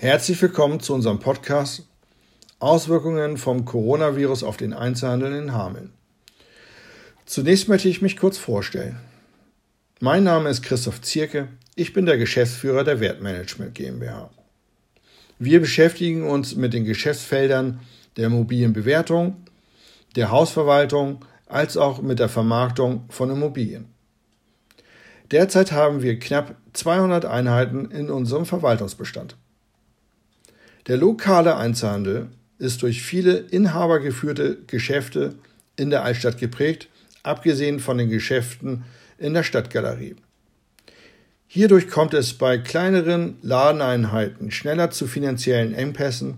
Herzlich willkommen zu unserem Podcast Auswirkungen vom Coronavirus auf den Einzelhandel in Hameln. Zunächst möchte ich mich kurz vorstellen. Mein Name ist Christoph Zierke, ich bin der Geschäftsführer der Wertmanagement GmbH. Wir beschäftigen uns mit den Geschäftsfeldern der mobilen Bewertung, der Hausverwaltung als auch mit der Vermarktung von Immobilien. Derzeit haben wir knapp 200 Einheiten in unserem Verwaltungsbestand. Der lokale Einzelhandel ist durch viele inhabergeführte Geschäfte in der Altstadt geprägt, abgesehen von den Geschäften in der Stadtgalerie. Hierdurch kommt es bei kleineren Ladeneinheiten schneller zu finanziellen Engpässen,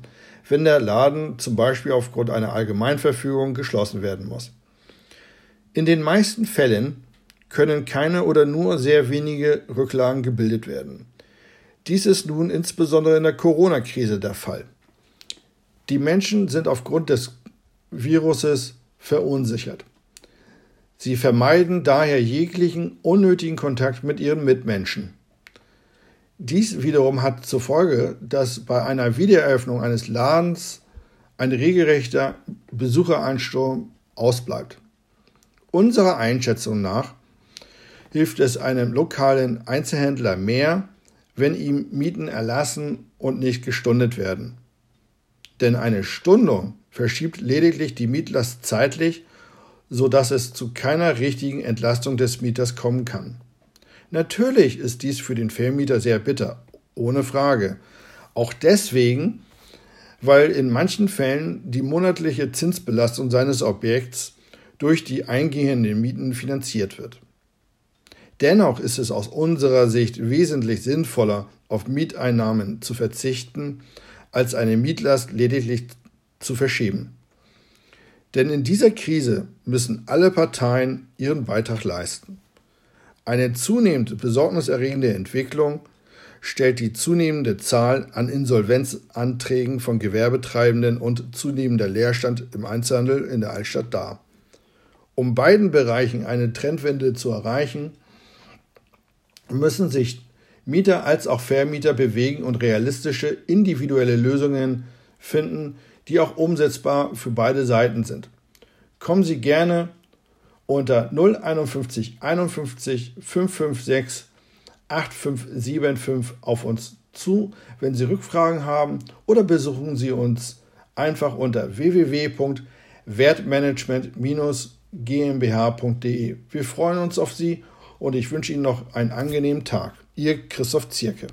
wenn der Laden zum Beispiel aufgrund einer Allgemeinverfügung geschlossen werden muss. In den meisten Fällen können keine oder nur sehr wenige Rücklagen gebildet werden. Dies ist nun insbesondere in der Corona-Krise der Fall. Die Menschen sind aufgrund des Viruses verunsichert. Sie vermeiden daher jeglichen unnötigen Kontakt mit ihren Mitmenschen. Dies wiederum hat zur Folge, dass bei einer Wiedereröffnung eines Ladens ein regelrechter Besucheransturm ausbleibt. Unserer Einschätzung nach hilft es einem lokalen Einzelhändler mehr, wenn ihm Mieten erlassen und nicht gestundet werden. Denn eine Stundung verschiebt lediglich die Mietlast zeitlich, so dass es zu keiner richtigen Entlastung des Mieters kommen kann. Natürlich ist dies für den Vermieter sehr bitter, ohne Frage. Auch deswegen, weil in manchen Fällen die monatliche Zinsbelastung seines Objekts durch die eingehenden Mieten finanziert wird. Dennoch ist es aus unserer Sicht wesentlich sinnvoller, auf Mieteinnahmen zu verzichten, als eine Mietlast lediglich zu verschieben. Denn in dieser Krise müssen alle Parteien ihren Beitrag leisten. Eine zunehmend besorgniserregende Entwicklung stellt die zunehmende Zahl an Insolvenzanträgen von Gewerbetreibenden und zunehmender Leerstand im Einzelhandel in der Altstadt dar. Um beiden Bereichen eine Trendwende zu erreichen, müssen sich Mieter als auch Vermieter bewegen und realistische individuelle Lösungen finden, die auch umsetzbar für beide Seiten sind. Kommen Sie gerne unter 051 51 556 8575 auf uns zu, wenn Sie Rückfragen haben oder besuchen Sie uns einfach unter www.wertmanagement-gmbh.de. Wir freuen uns auf Sie und ich wünsche Ihnen noch einen angenehmen Tag. Ihr Christoph Zierke.